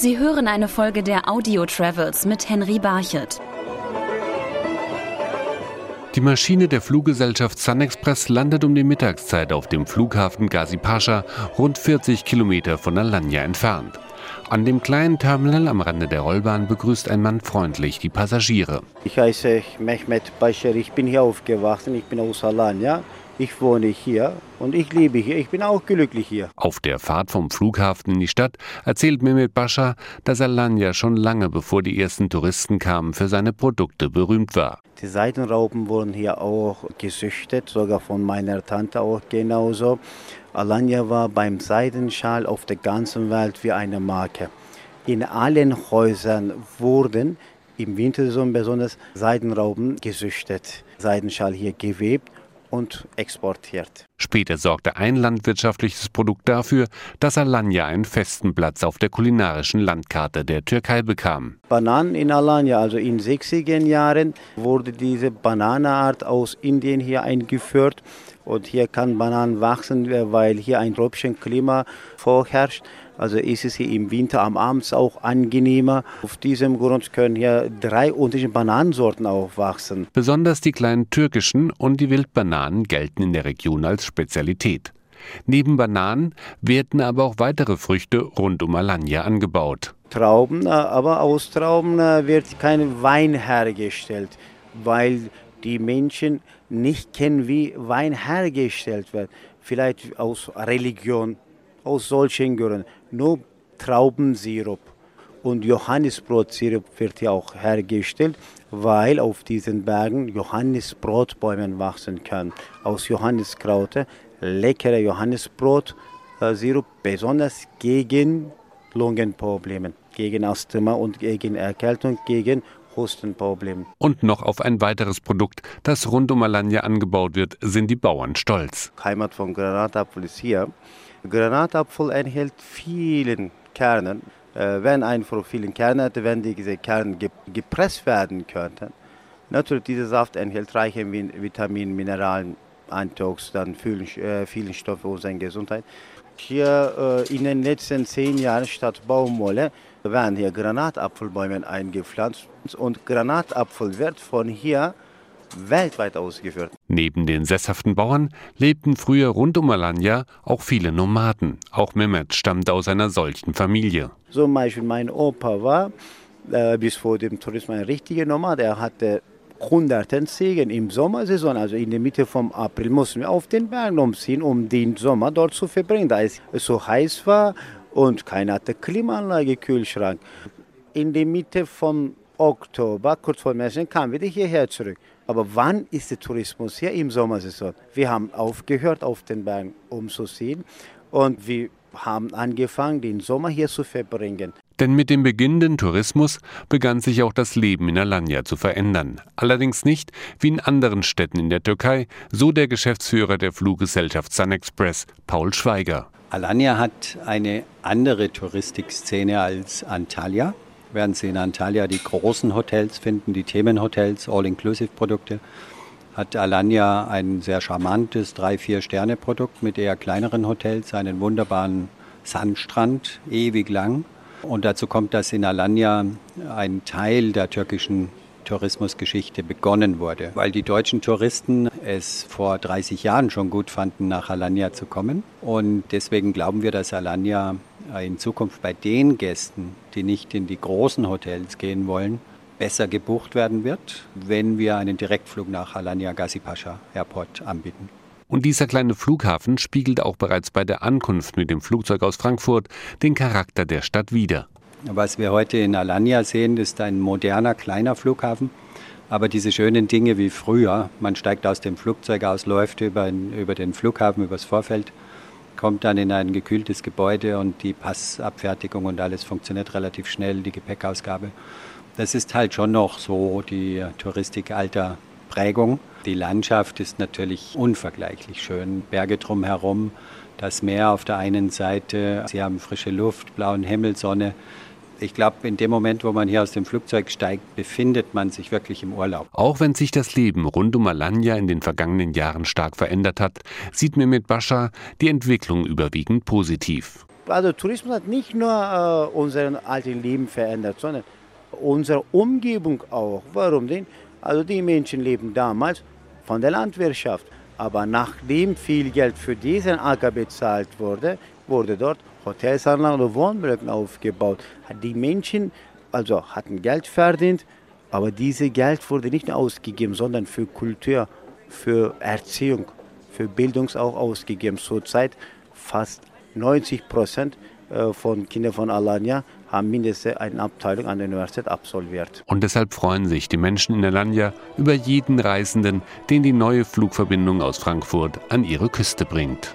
Sie hören eine Folge der Audio Travels mit Henry Barchet. Die Maschine der Fluggesellschaft Sun Express landet um die Mittagszeit auf dem Flughafen Gazi Pascha, rund 40 Kilometer von Alanya entfernt. An dem kleinen Terminal am Rande der Rollbahn begrüßt ein Mann freundlich die Passagiere. Ich heiße Mehmet Bashir, ich bin hier aufgewachsen, ich bin aus Alanya. Ich wohne hier und ich lebe hier. Ich bin auch glücklich hier. Auf der Fahrt vom Flughafen in die Stadt erzählt Mehmet Bascha, dass Alanya schon lange bevor die ersten Touristen kamen, für seine Produkte berühmt war. Die Seidenraupen wurden hier auch gezüchtet, sogar von meiner Tante auch genauso. Alanya war beim Seidenschal auf der ganzen Welt wie eine Marke. In allen Häusern wurden im Wintersaison besonders Seidenrauben gezüchtet, Seidenschal hier gewebt und exportiert. Später sorgte ein landwirtschaftliches Produkt dafür, dass Alanya einen festen Platz auf der kulinarischen Landkarte der Türkei bekam. Bananen in Alanya, also in 60er Jahren, wurde diese Bananenart aus Indien hier eingeführt. Und hier kann Bananen wachsen, weil hier ein tropischen Klima vorherrscht. Also ist es hier im Winter am Abend auch angenehmer. Auf diesem Grund können hier drei unterschiedliche Bananensorten auch wachsen. Besonders die kleinen türkischen und die Wildbananen gelten in der Region als Spezialität. Neben Bananen werden aber auch weitere Früchte rund um Alanya angebaut. Trauben, aber aus Trauben wird kein Wein hergestellt, weil die Menschen nicht kennen, wie Wein hergestellt wird. Vielleicht aus Religion aus solchen Gründen. Nur Traubensirup und Johannisbrotsirup wird hier auch hergestellt, weil auf diesen Bergen Johannisbrotbäume wachsen können. Aus Johanniskraute, leckere Johannisbrotsirup, besonders gegen Lungenprobleme, gegen Asthma und gegen Erkältung, gegen Hustenproblem. Und noch auf ein weiteres Produkt, das rund um Alanya angebaut wird, sind die Bauern stolz. Heimat von Granatapfel ist hier. Granatapfel enthält vielen Kernen. Äh, wenn ein von vielen Kernen hätte, wenn diese Kerne gepresst werden könnten, natürlich dieser Saft enthält reiche Vitamine, Mineralien, Antioxidantien, vielen, äh, vielen Stoffe für unsere Gesundheit. Hier äh, in den letzten zehn Jahren statt Baumwolle werden hier Granatapfelbäume eingepflanzt und Granatapfel wird von hier weltweit ausgeführt. Neben den sesshaften Bauern lebten früher rund um Alanya auch viele Nomaden. Auch Mehmet stammt aus einer solchen Familie. Zum Beispiel mein Opa war äh, bis vor dem Tourismus ein richtiger Nomad. Er hatte hunderten Ziegen im Sommersaison, also in der Mitte vom April, mussten wir auf den Berg umziehen, um den Sommer dort zu verbringen, da es so heiß war und keiner hatte Klimaanlage, Kühlschrank. In der Mitte vom Oktober, kurz vor Märchen, kamen wir hierher zurück. Aber wann ist der Tourismus hier im Sommersaison? Wir haben aufgehört, auf den Bergen umzuziehen und wir haben angefangen, den Sommer hier zu verbringen. Denn mit dem beginnenden Tourismus begann sich auch das Leben in Alanya zu verändern. Allerdings nicht wie in anderen Städten in der Türkei, so der Geschäftsführer der Fluggesellschaft Sun Express, Paul Schweiger. Alanya hat eine andere Touristikszene als Antalya werden Sie in Antalya die großen Hotels finden, die Themenhotels, All-Inclusive-Produkte. Hat Alanya ein sehr charmantes 3-4-Sterne-Produkt mit eher kleineren Hotels, einen wunderbaren Sandstrand, ewig lang. Und dazu kommt, dass in Alanya ein Teil der türkischen Tourismusgeschichte begonnen wurde, weil die deutschen Touristen es vor 30 Jahren schon gut fanden, nach Alanya zu kommen. Und deswegen glauben wir, dass Alanya in Zukunft bei den Gästen, die nicht in die großen Hotels gehen wollen, besser gebucht werden wird, wenn wir einen Direktflug nach Alanya Gazi Pasha Airport anbieten. Und dieser kleine Flughafen spiegelt auch bereits bei der Ankunft mit dem Flugzeug aus Frankfurt den Charakter der Stadt wider. Was wir heute in Alanya sehen, ist ein moderner, kleiner Flughafen. Aber diese schönen Dinge wie früher, man steigt aus dem Flugzeug aus, läuft über, über den Flughafen, übers Vorfeld, kommt dann in ein gekühltes Gebäude und die Passabfertigung und alles funktioniert relativ schnell, die Gepäckausgabe. Das ist halt schon noch so die Touristik alter Prägung. Die Landschaft ist natürlich unvergleichlich schön. Berge drumherum, das Meer auf der einen Seite, sie haben frische Luft, blauen Himmel, Sonne ich glaube, in dem Moment, wo man hier aus dem Flugzeug steigt, befindet man sich wirklich im Urlaub. Auch wenn sich das Leben rund um Alanya in den vergangenen Jahren stark verändert hat, sieht Mehmet Bascha die Entwicklung überwiegend positiv. Also Tourismus hat nicht nur äh, unser altes Leben verändert, sondern unsere Umgebung auch. Warum denn? Also die Menschen leben damals von der Landwirtschaft. Aber nachdem viel Geld für diesen Acker bezahlt wurde, wurde dort Hotelsanlagen und Wohnblöcke aufgebaut. Die Menschen also hatten Geld verdient, aber dieses Geld wurde nicht ausgegeben, sondern für Kultur, für Erziehung, für Bildung auch ausgegeben. Zurzeit fast 90 Prozent äh, von Kindern von Alanya haben mindestens eine Abteilung an der Universität absolviert. Und deshalb freuen sich die Menschen in Alanya über jeden Reisenden, den die neue Flugverbindung aus Frankfurt an ihre Küste bringt.